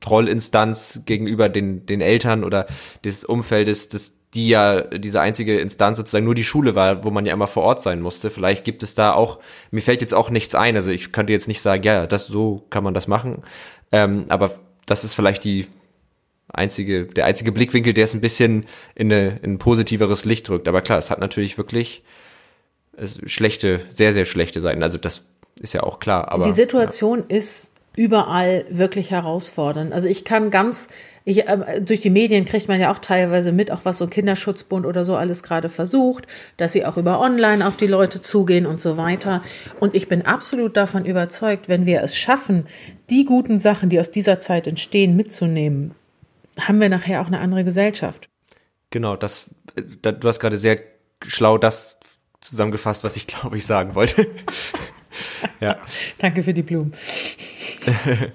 Trollinstanz gegenüber den, den Eltern oder des Umfeldes, dass die ja diese einzige Instanz sozusagen nur die Schule war, wo man ja immer vor Ort sein musste. Vielleicht gibt es da auch, mir fällt jetzt auch nichts ein, also ich könnte jetzt nicht sagen, ja, das so kann man das machen, ähm, aber das ist vielleicht die einzige, der einzige Blickwinkel, der es ein bisschen in, eine, in ein positiveres Licht drückt. Aber klar, es hat natürlich wirklich schlechte, sehr, sehr schlechte Seiten. Also das ist ja auch klar. Aber die Situation ja. ist überall wirklich herausfordern. Also ich kann ganz, ich, äh, durch die Medien kriegt man ja auch teilweise mit, auch was so ein Kinderschutzbund oder so alles gerade versucht, dass sie auch über Online auf die Leute zugehen und so weiter. Und ich bin absolut davon überzeugt, wenn wir es schaffen, die guten Sachen, die aus dieser Zeit entstehen, mitzunehmen, haben wir nachher auch eine andere Gesellschaft. Genau, das, äh, du hast gerade sehr schlau das zusammengefasst, was ich glaube ich sagen wollte. *laughs* ja. Danke für die Blumen. *laughs*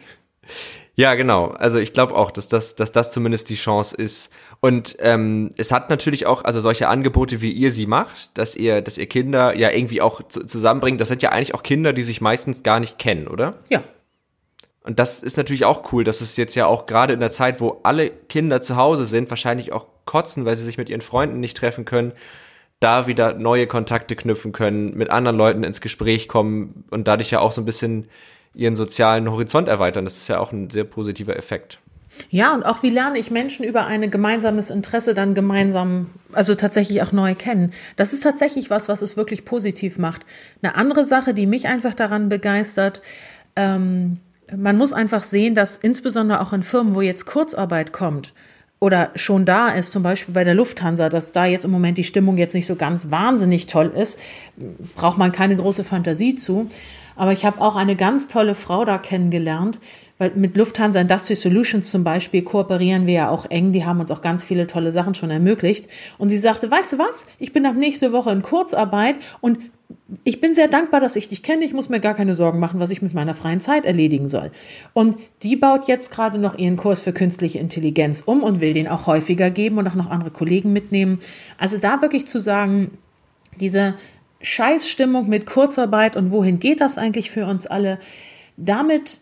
Ja, genau. Also ich glaube auch, dass das, dass das zumindest die Chance ist. Und ähm, es hat natürlich auch, also solche Angebote, wie ihr sie macht, dass ihr, dass ihr Kinder ja irgendwie auch zusammenbringt. Das sind ja eigentlich auch Kinder, die sich meistens gar nicht kennen, oder? Ja. Und das ist natürlich auch cool, dass es jetzt ja auch gerade in der Zeit, wo alle Kinder zu Hause sind, wahrscheinlich auch kotzen, weil sie sich mit ihren Freunden nicht treffen können, da wieder neue Kontakte knüpfen können, mit anderen Leuten ins Gespräch kommen und dadurch ja auch so ein bisschen ihren sozialen Horizont erweitern. Das ist ja auch ein sehr positiver Effekt. Ja, und auch wie lerne ich Menschen über ein gemeinsames Interesse dann gemeinsam, also tatsächlich auch neu kennen. Das ist tatsächlich was, was es wirklich positiv macht. Eine andere Sache, die mich einfach daran begeistert, ähm, man muss einfach sehen, dass insbesondere auch in Firmen, wo jetzt Kurzarbeit kommt, oder schon da ist, zum Beispiel bei der Lufthansa, dass da jetzt im Moment die Stimmung jetzt nicht so ganz wahnsinnig toll ist, braucht man keine große Fantasie zu. Aber ich habe auch eine ganz tolle Frau da kennengelernt, weil mit Lufthansa Industry Solutions zum Beispiel kooperieren wir ja auch eng. Die haben uns auch ganz viele tolle Sachen schon ermöglicht. Und sie sagte, weißt du was? Ich bin ab nächste Woche in Kurzarbeit und ich bin sehr dankbar, dass ich dich kenne. Ich muss mir gar keine Sorgen machen, was ich mit meiner freien Zeit erledigen soll. Und die baut jetzt gerade noch ihren Kurs für künstliche Intelligenz um und will den auch häufiger geben und auch noch andere Kollegen mitnehmen. Also da wirklich zu sagen, diese Scheißstimmung mit Kurzarbeit und wohin geht das eigentlich für uns alle, damit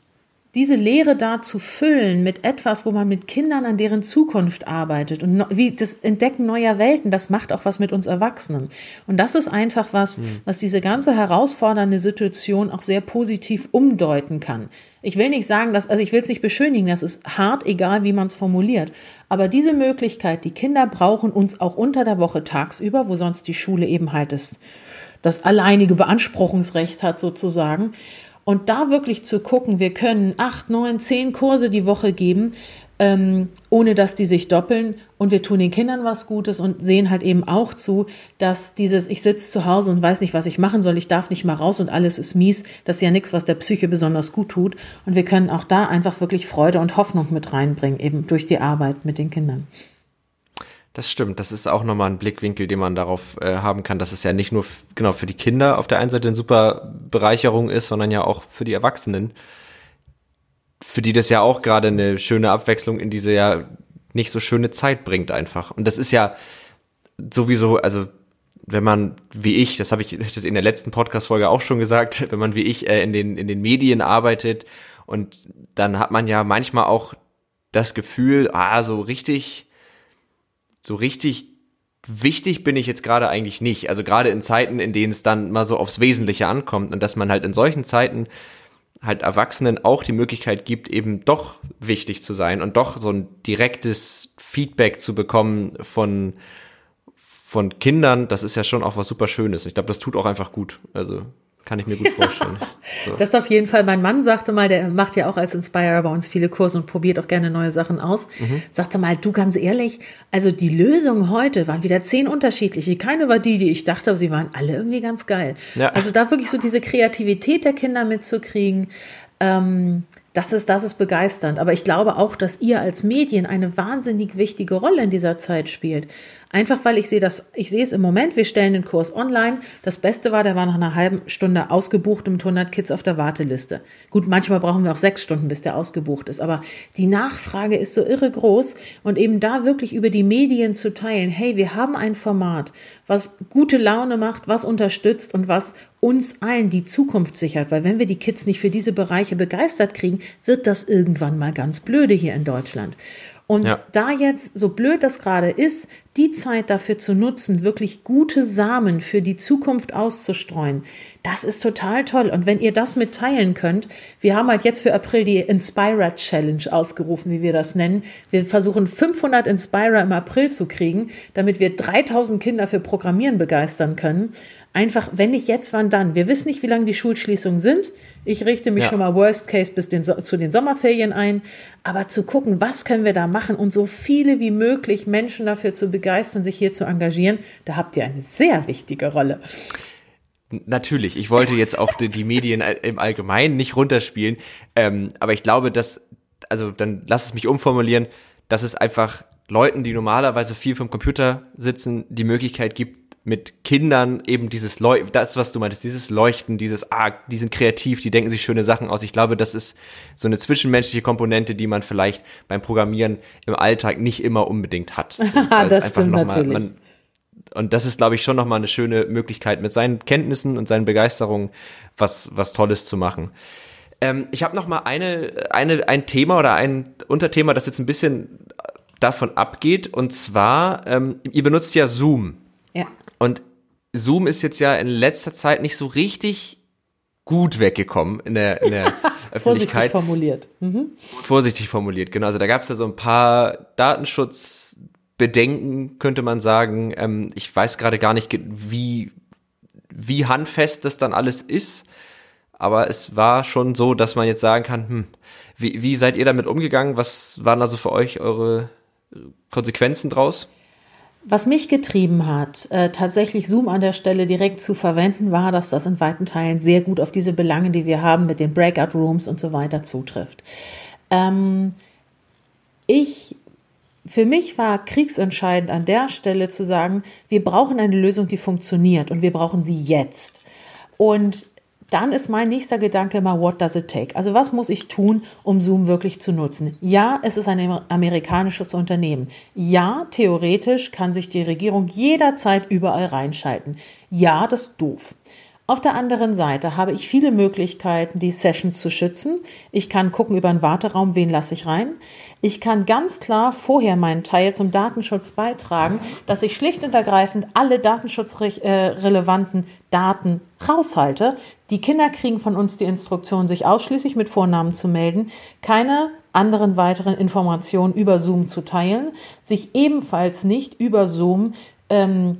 diese Lehre da zu füllen mit etwas, wo man mit Kindern an deren Zukunft arbeitet und wie das Entdecken neuer Welten, das macht auch was mit uns Erwachsenen. Und das ist einfach was, mhm. was diese ganze herausfordernde Situation auch sehr positiv umdeuten kann. Ich will nicht sagen, dass, also ich will es nicht beschönigen, das ist hart, egal wie man es formuliert. Aber diese Möglichkeit, die Kinder brauchen uns auch unter der Woche tagsüber, wo sonst die Schule eben halt das, das alleinige Beanspruchungsrecht hat sozusagen, und da wirklich zu gucken, wir können acht, neun, zehn Kurse die Woche geben, ähm, ohne dass die sich doppeln. Und wir tun den Kindern was Gutes und sehen halt eben auch zu, dass dieses, ich sitze zu Hause und weiß nicht, was ich machen soll, ich darf nicht mal raus und alles ist mies, das ist ja nichts, was der Psyche besonders gut tut. Und wir können auch da einfach wirklich Freude und Hoffnung mit reinbringen, eben durch die Arbeit mit den Kindern. Das stimmt, das ist auch nochmal ein Blickwinkel, den man darauf äh, haben kann, dass es ja nicht nur genau für die Kinder auf der einen Seite eine super Bereicherung ist, sondern ja auch für die Erwachsenen, für die das ja auch gerade eine schöne Abwechslung in diese ja nicht so schöne Zeit bringt einfach. Und das ist ja sowieso, also wenn man wie ich, das habe ich *laughs* das in der letzten Podcast-Folge auch schon gesagt, wenn man wie ich äh, in den in den Medien arbeitet und dann hat man ja manchmal auch das Gefühl, ah, so richtig so richtig wichtig bin ich jetzt gerade eigentlich nicht. Also gerade in Zeiten, in denen es dann mal so aufs Wesentliche ankommt und dass man halt in solchen Zeiten halt Erwachsenen auch die Möglichkeit gibt, eben doch wichtig zu sein und doch so ein direktes Feedback zu bekommen von, von Kindern, das ist ja schon auch was super Schönes. Ich glaube, das tut auch einfach gut. Also kann ich mir gut *laughs* vorstellen. So. Das auf jeden Fall. Mein Mann sagte mal, der macht ja auch als Inspirer bei uns viele Kurse und probiert auch gerne neue Sachen aus. Mhm. Sagte mal, du ganz ehrlich, also die Lösungen heute waren wieder zehn unterschiedliche. Keine war die, die ich dachte, aber sie waren alle irgendwie ganz geil. Ja. Also da wirklich so diese Kreativität der Kinder mitzukriegen. Ähm, das ist, das ist begeisternd. Aber ich glaube auch, dass ihr als Medien eine wahnsinnig wichtige Rolle in dieser Zeit spielt. Einfach weil ich sehe das, ich sehe es im Moment, wir stellen den Kurs online. Das Beste war, der war nach einer halben Stunde ausgebucht mit 100 Kids auf der Warteliste. Gut, manchmal brauchen wir auch sechs Stunden, bis der ausgebucht ist. Aber die Nachfrage ist so irre groß und eben da wirklich über die Medien zu teilen. Hey, wir haben ein Format, was gute Laune macht, was unterstützt und was uns allen die Zukunft sichert. Weil wenn wir die Kids nicht für diese Bereiche begeistert kriegen, wird das irgendwann mal ganz blöde hier in Deutschland. Und ja. da jetzt, so blöd das gerade ist, die Zeit dafür zu nutzen, wirklich gute Samen für die Zukunft auszustreuen, das ist total toll. Und wenn ihr das mitteilen könnt, wir haben halt jetzt für April die Inspira Challenge ausgerufen, wie wir das nennen. Wir versuchen 500 Inspira im April zu kriegen, damit wir 3000 Kinder für Programmieren begeistern können. Einfach, wenn nicht jetzt, wann dann? Wir wissen nicht, wie lange die Schulschließungen sind. Ich richte mich ja. schon mal Worst Case bis den, zu den Sommerferien ein. Aber zu gucken, was können wir da machen und so viele wie möglich Menschen dafür zu begeistern, sich hier zu engagieren, da habt ihr eine sehr wichtige Rolle. Natürlich, ich wollte jetzt auch die, die Medien im Allgemeinen nicht runterspielen, ähm, aber ich glaube, dass, also dann lass es mich umformulieren, dass es einfach Leuten, die normalerweise viel vom Computer sitzen, die Möglichkeit gibt, mit Kindern eben dieses Leu das, was du meintest, dieses Leuchten, dieses, ah, die sind kreativ, die denken sich schöne Sachen aus. Ich glaube, das ist so eine zwischenmenschliche Komponente, die man vielleicht beim Programmieren im Alltag nicht immer unbedingt hat. So, *laughs* das stimmt mal, natürlich. Man, und das ist, glaube ich, schon nochmal eine schöne Möglichkeit, mit seinen Kenntnissen und seinen Begeisterungen was, was Tolles zu machen. Ähm, ich habe noch mal eine, eine, ein Thema oder ein Unterthema, das jetzt ein bisschen davon abgeht. Und zwar, ähm, ihr benutzt ja Zoom. Ja. Und Zoom ist jetzt ja in letzter Zeit nicht so richtig gut weggekommen in der, in der, *laughs* Öffentlichkeit. Vorsichtig formuliert. Mhm. Vorsichtig formuliert, genau. Also da gab es ja so ein paar Datenschutzbedenken, könnte man sagen. Ähm, ich weiß gerade gar nicht, wie, wie handfest das dann alles ist. Aber es war schon so, dass man jetzt sagen kann, hm, wie, wie seid ihr damit umgegangen? Was waren also für euch eure Konsequenzen draus? Was mich getrieben hat, äh, tatsächlich Zoom an der Stelle direkt zu verwenden, war, dass das in weiten Teilen sehr gut auf diese Belange, die wir haben mit den Breakout Rooms und so weiter zutrifft. Ähm, ich, für mich war kriegsentscheidend an der Stelle zu sagen, wir brauchen eine Lösung, die funktioniert und wir brauchen sie jetzt. Und dann ist mein nächster Gedanke immer, what does it take? Also was muss ich tun, um Zoom wirklich zu nutzen? Ja, es ist ein amerikanisches Unternehmen. Ja, theoretisch kann sich die Regierung jederzeit überall reinschalten. Ja, das ist doof. Auf der anderen Seite habe ich viele Möglichkeiten, die Sessions zu schützen. Ich kann gucken über einen Warteraum, wen lasse ich rein. Ich kann ganz klar vorher meinen Teil zum Datenschutz beitragen, dass ich schlicht und ergreifend alle datenschutzrelevanten Daten raushalte. Die Kinder kriegen von uns die Instruktion, sich ausschließlich mit Vornamen zu melden, keine anderen weiteren Informationen über Zoom zu teilen, sich ebenfalls nicht über Zoom ähm,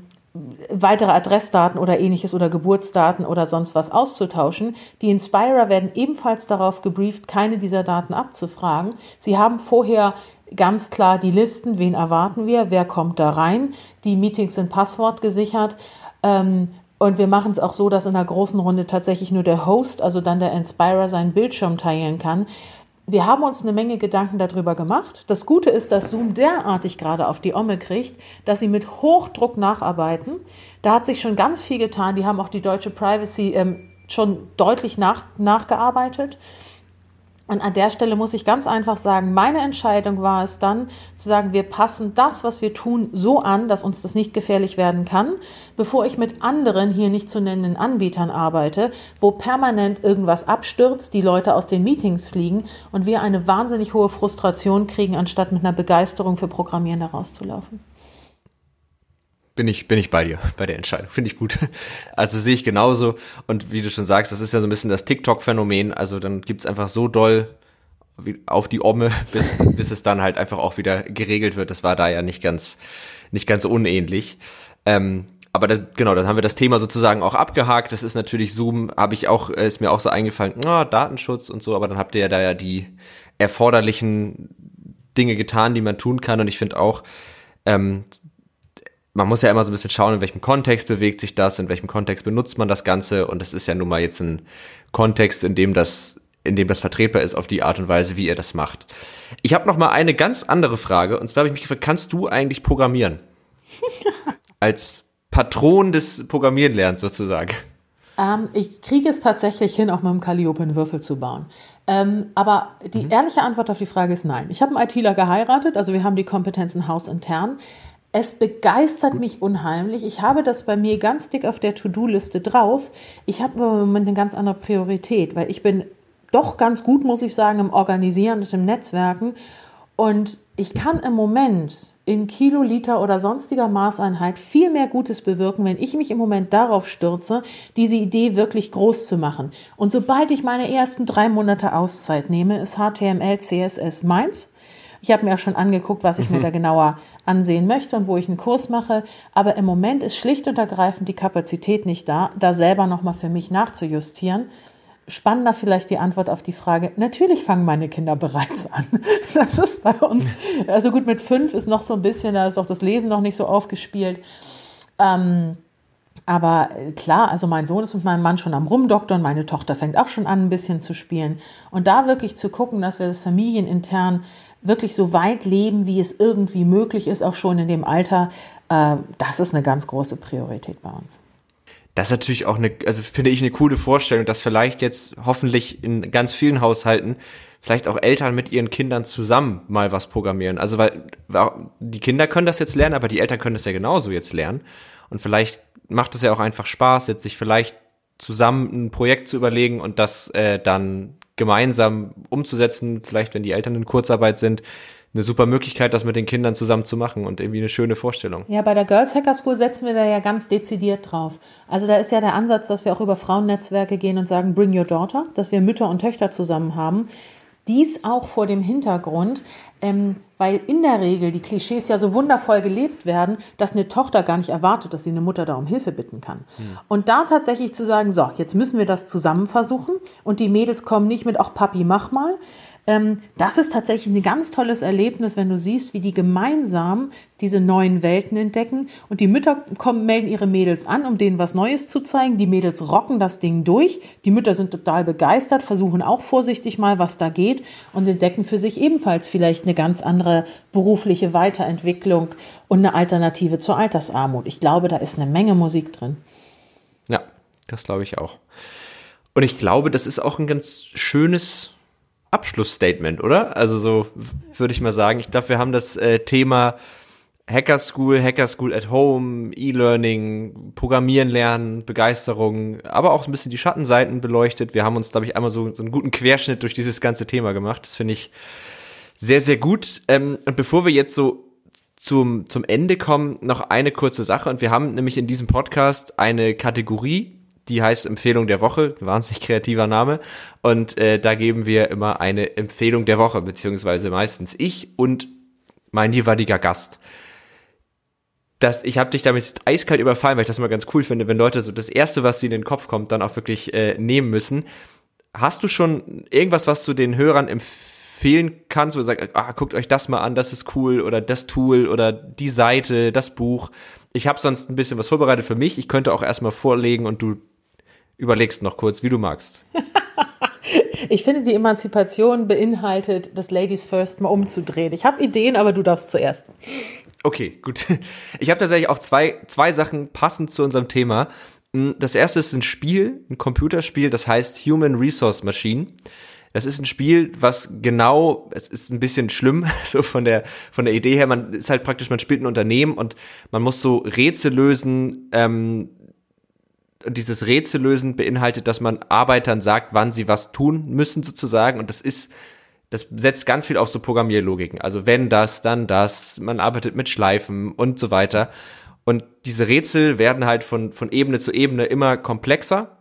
weitere Adressdaten oder ähnliches oder Geburtsdaten oder sonst was auszutauschen. Die Inspirer werden ebenfalls darauf gebrieft, keine dieser Daten abzufragen. Sie haben vorher ganz klar die Listen, wen erwarten wir, wer kommt da rein. Die Meetings sind passwortgesichert. Ähm, und wir machen es auch so, dass in der großen Runde tatsächlich nur der Host, also dann der Inspirer, seinen Bildschirm teilen kann. Wir haben uns eine Menge Gedanken darüber gemacht. Das Gute ist, dass Zoom derartig gerade auf die Omme kriegt, dass sie mit Hochdruck nacharbeiten. Da hat sich schon ganz viel getan. Die haben auch die deutsche Privacy ähm, schon deutlich nach, nachgearbeitet. Und an der Stelle muss ich ganz einfach sagen, meine Entscheidung war es dann zu sagen, wir passen das, was wir tun, so an, dass uns das nicht gefährlich werden kann, bevor ich mit anderen hier nicht zu nennenden Anbietern arbeite, wo permanent irgendwas abstürzt, die Leute aus den Meetings fliegen und wir eine wahnsinnig hohe Frustration kriegen, anstatt mit einer Begeisterung für Programmieren herauszulaufen bin ich, bin ich bei dir, bei der Entscheidung. Finde ich gut. Also sehe ich genauso. Und wie du schon sagst, das ist ja so ein bisschen das TikTok-Phänomen. Also dann gibt's einfach so doll auf die Omme, bis, bis es dann halt einfach auch wieder geregelt wird. Das war da ja nicht ganz, nicht ganz unähnlich. Ähm, aber das, genau, dann haben wir das Thema sozusagen auch abgehakt. Das ist natürlich Zoom, habe ich auch, äh, ist mir auch so eingefallen, oh, Datenschutz und so, aber dann habt ihr ja da ja die erforderlichen Dinge getan, die man tun kann. Und ich finde auch, ähm, man muss ja immer so ein bisschen schauen, in welchem Kontext bewegt sich das, in welchem Kontext benutzt man das Ganze und das ist ja nun mal jetzt ein Kontext, in dem das, in dem das vertretbar ist auf die Art und Weise, wie ihr das macht. Ich habe noch mal eine ganz andere Frage und zwar habe ich mich gefragt, kannst du eigentlich programmieren? *laughs* Als Patron des Programmierenlernens sozusagen. Ähm, ich kriege es tatsächlich hin, auch mit dem Calliope einen Würfel zu bauen. Ähm, aber die mhm. ehrliche Antwort auf die Frage ist nein. Ich habe einen ITler geheiratet, also wir haben die Kompetenzen hausintern. Es begeistert mich unheimlich. Ich habe das bei mir ganz dick auf der To-Do-Liste drauf. Ich habe im Moment eine ganz andere Priorität, weil ich bin doch ganz gut, muss ich sagen, im Organisieren und im Netzwerken. Und ich kann im Moment in Kiloliter oder sonstiger Maßeinheit viel mehr Gutes bewirken, wenn ich mich im Moment darauf stürze, diese Idee wirklich groß zu machen. Und sobald ich meine ersten drei Monate Auszeit nehme, ist HTML, CSS meins. Ich habe mir auch schon angeguckt, was ich mhm. mir da genauer ansehen möchte und wo ich einen Kurs mache. Aber im Moment ist schlicht und ergreifend die Kapazität nicht da, da selber nochmal für mich nachzujustieren. Spannender vielleicht die Antwort auf die Frage, natürlich fangen meine Kinder bereits an. *laughs* Das ist bei uns, also gut, mit fünf ist noch so ein bisschen, da ist auch das Lesen noch nicht so aufgespielt. Ähm, aber klar, also mein Sohn ist mit meinem Mann schon am Rumdoktern, meine Tochter fängt auch schon an, ein bisschen zu spielen. Und da wirklich zu gucken, dass wir das familienintern wirklich so weit leben, wie es irgendwie möglich ist, auch schon in dem Alter, äh, das ist eine ganz große Priorität bei uns. Das ist natürlich auch eine, also finde ich eine coole Vorstellung, dass vielleicht jetzt hoffentlich in ganz vielen Haushalten vielleicht auch Eltern mit ihren Kindern zusammen mal was programmieren. Also weil die Kinder können das jetzt lernen, aber die Eltern können das ja genauso jetzt lernen. Und vielleicht macht es ja auch einfach Spaß, jetzt sich vielleicht zusammen ein Projekt zu überlegen und das äh, dann gemeinsam umzusetzen, vielleicht wenn die Eltern in Kurzarbeit sind, eine super Möglichkeit, das mit den Kindern zusammen zu machen und irgendwie eine schöne Vorstellung. Ja, bei der Girls Hacker School setzen wir da ja ganz dezidiert drauf. Also da ist ja der Ansatz, dass wir auch über Frauennetzwerke gehen und sagen, bring your daughter, dass wir Mütter und Töchter zusammen haben. Dies auch vor dem Hintergrund, ähm, weil in der Regel die Klischees ja so wundervoll gelebt werden, dass eine Tochter gar nicht erwartet, dass sie eine Mutter da um Hilfe bitten kann. Hm. Und da tatsächlich zu sagen, so, jetzt müssen wir das zusammen versuchen und die Mädels kommen nicht mit, auch Papi, mach mal, das ist tatsächlich ein ganz tolles Erlebnis, wenn du siehst, wie die gemeinsam diese neuen Welten entdecken. Und die Mütter kommen, melden ihre Mädels an, um denen was Neues zu zeigen. Die Mädels rocken das Ding durch. Die Mütter sind total begeistert, versuchen auch vorsichtig mal, was da geht und entdecken für sich ebenfalls vielleicht eine ganz andere berufliche Weiterentwicklung und eine Alternative zur Altersarmut. Ich glaube, da ist eine Menge Musik drin. Ja, das glaube ich auch. Und ich glaube, das ist auch ein ganz schönes Abschlussstatement, oder? Also so würde ich mal sagen. Ich glaube, wir haben das äh, Thema Hacker School, Hacker School at Home, E-Learning, Programmieren lernen, Begeisterung, aber auch ein bisschen die Schattenseiten beleuchtet. Wir haben uns, glaube ich, einmal so, so einen guten Querschnitt durch dieses ganze Thema gemacht. Das finde ich sehr, sehr gut. Ähm, und bevor wir jetzt so zum, zum Ende kommen, noch eine kurze Sache. Und wir haben nämlich in diesem Podcast eine Kategorie, die heißt Empfehlung der Woche, wahnsinnig kreativer Name. Und äh, da geben wir immer eine Empfehlung der Woche, beziehungsweise meistens ich und mein jeweiliger Gast. Das, ich habe dich damit eiskalt überfallen, weil ich das immer ganz cool finde, wenn Leute so das Erste, was sie in den Kopf kommt, dann auch wirklich äh, nehmen müssen. Hast du schon irgendwas, was du den Hörern empfehlen kannst, wo du sagst, ah, guckt euch das mal an, das ist cool, oder das Tool, oder die Seite, das Buch. Ich habe sonst ein bisschen was vorbereitet für mich. Ich könnte auch erstmal vorlegen und du überlegst noch kurz, wie du magst. *laughs* ich finde, die Emanzipation beinhaltet, das Ladies First mal umzudrehen. Ich habe Ideen, aber du darfst zuerst. Okay, gut. Ich habe tatsächlich auch zwei, zwei Sachen passend zu unserem Thema. Hm, das erste ist ein Spiel, ein Computerspiel, das heißt Human Resource Machine. Das ist ein Spiel, was genau, es ist ein bisschen schlimm, *laughs* so von der, von der Idee her, man ist halt praktisch, man spielt ein Unternehmen und man muss so Rätsel lösen, ähm, dieses Rätsellösen beinhaltet, dass man Arbeitern sagt, wann sie was tun müssen sozusagen und das ist das setzt ganz viel auf so Programmierlogiken. Also wenn das, dann das, man arbeitet mit Schleifen und so weiter. Und diese Rätsel werden halt von, von Ebene zu Ebene immer komplexer.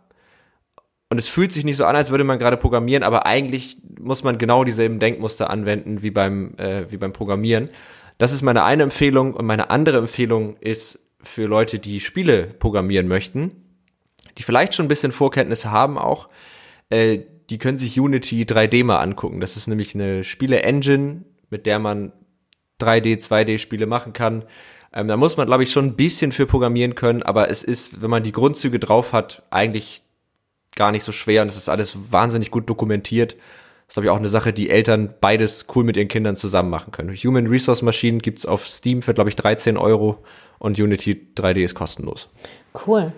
Und es fühlt sich nicht so an, als würde man gerade programmieren, aber eigentlich muss man genau dieselben Denkmuster anwenden wie beim, äh, wie beim Programmieren. Das ist meine eine Empfehlung. Und meine andere Empfehlung ist für Leute, die Spiele programmieren möchten die vielleicht schon ein bisschen Vorkenntnisse haben auch, äh, die können sich Unity 3D mal angucken. Das ist nämlich eine Spiele-Engine, mit der man 3D, 2D-Spiele machen kann. Ähm, da muss man, glaube ich, schon ein bisschen für programmieren können, aber es ist, wenn man die Grundzüge drauf hat, eigentlich gar nicht so schwer und es ist alles wahnsinnig gut dokumentiert. Das ist, glaube ich, auch eine Sache, die Eltern beides cool mit ihren Kindern zusammen machen können. Human Resource Machine gibt's auf Steam für, glaube ich, 13 Euro und Unity 3D ist kostenlos. Cool.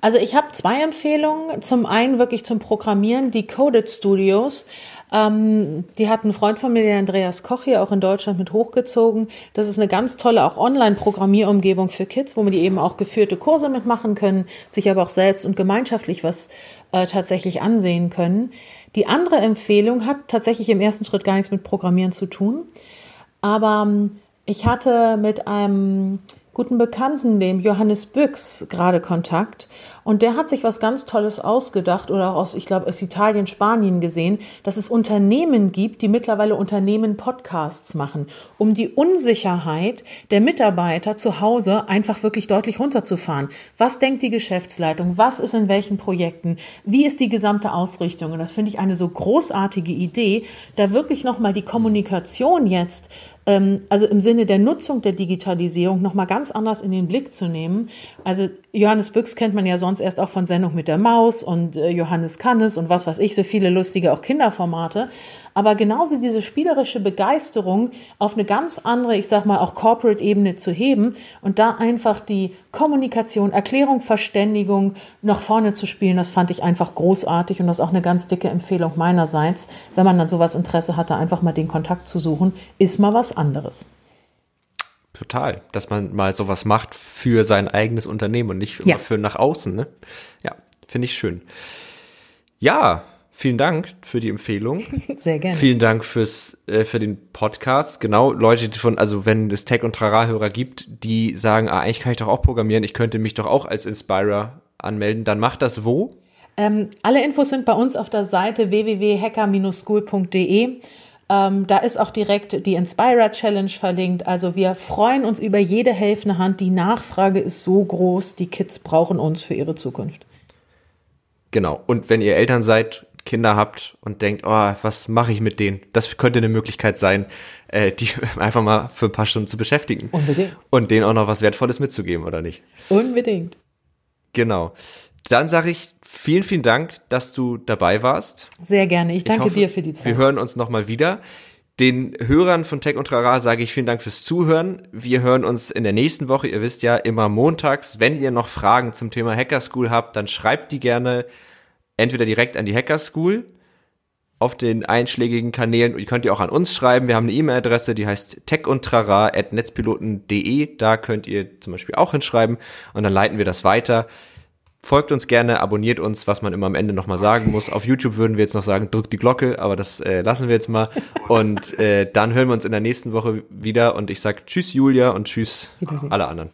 Also ich habe zwei Empfehlungen. Zum einen wirklich zum Programmieren, die Coded Studios. Ähm, die hat ein Freund von mir, der Andreas Koch hier auch in Deutschland mit hochgezogen. Das ist eine ganz tolle auch Online-Programmierumgebung für Kids, wo man die eben auch geführte Kurse mitmachen können, sich aber auch selbst und gemeinschaftlich was äh, tatsächlich ansehen können. Die andere Empfehlung hat tatsächlich im ersten Schritt gar nichts mit Programmieren zu tun. Aber ähm, ich hatte mit einem guten Bekannten, dem Johannes Büchs, gerade Kontakt. Und der hat sich was ganz Tolles ausgedacht oder auch aus, ich glaube, aus Italien, Spanien gesehen, dass es Unternehmen gibt, die mittlerweile Unternehmen Podcasts machen, um die Unsicherheit der Mitarbeiter zu Hause einfach wirklich deutlich runterzufahren. Was denkt die Geschäftsleitung? Was ist in welchen Projekten? Wie ist die gesamte Ausrichtung? Und das finde ich eine so großartige Idee, da wirklich nochmal die Kommunikation jetzt also im Sinne der Nutzung der Digitalisierung nochmal ganz anders in den Blick zu nehmen. Also Johannes Büchs kennt man ja sonst erst auch von Sendung mit der Maus und äh, Johannes Kannes und was weiß ich, so viele lustige auch Kinderformate aber genauso diese spielerische Begeisterung auf eine ganz andere, ich sag mal auch Corporate-Ebene zu heben und da einfach die Kommunikation, Erklärung, Verständigung nach vorne zu spielen, das fand ich einfach großartig und das ist auch eine ganz dicke Empfehlung meinerseits, wenn man dann sowas Interesse hatte, einfach mal den Kontakt zu suchen, ist mal was anderes. Total, dass man mal sowas macht für sein eigenes Unternehmen und nicht ja. für nach außen. Ne? Ja, finde ich schön. Ja, vielen Dank für die Empfehlung. *laughs* Sehr gerne. Vielen Dank fürs äh, für den Podcast. Genau, Leute die von also wenn es Tech und Trara Hörer gibt, die sagen, ah, eigentlich kann ich doch auch programmieren, ich könnte mich doch auch als Inspirer anmelden, dann macht das wo? Ähm, alle Infos sind bei uns auf der Seite www.hacker-school.de. Ähm, da ist auch direkt die Inspira Challenge verlinkt. Also wir freuen uns über jede helfende Hand. Die Nachfrage ist so groß, die Kids brauchen uns für ihre Zukunft. Genau. Und wenn ihr Eltern seid, Kinder habt und denkt, oh, was mache ich mit denen? Das könnte eine Möglichkeit sein, äh, die *laughs* einfach mal für ein paar Stunden zu beschäftigen. Unbedingt. Und denen auch noch was Wertvolles mitzugeben, oder nicht? Unbedingt. Genau. Dann sage ich vielen, vielen Dank, dass du dabei warst. Sehr gerne. Ich danke hoffe, dir für die Zeit. Wir hören uns nochmal wieder. Den Hörern von Tech und Trara sage ich vielen Dank fürs Zuhören. Wir hören uns in der nächsten Woche. Ihr wisst ja, immer montags. Wenn ihr noch Fragen zum Thema Hacker School habt, dann schreibt die gerne entweder direkt an die Hacker School auf den einschlägigen Kanälen. Ihr könnt ihr auch an uns schreiben. Wir haben eine E-Mail-Adresse, die heißt techundtrara.netzpiloten.de. Da könnt ihr zum Beispiel auch hinschreiben und dann leiten wir das weiter. Folgt uns gerne, abonniert uns, was man immer am Ende nochmal sagen muss. Auf YouTube würden wir jetzt noch sagen, drückt die Glocke, aber das äh, lassen wir jetzt mal. Und äh, dann hören wir uns in der nächsten Woche wieder und ich sag Tschüss Julia und Tschüss alle anderen.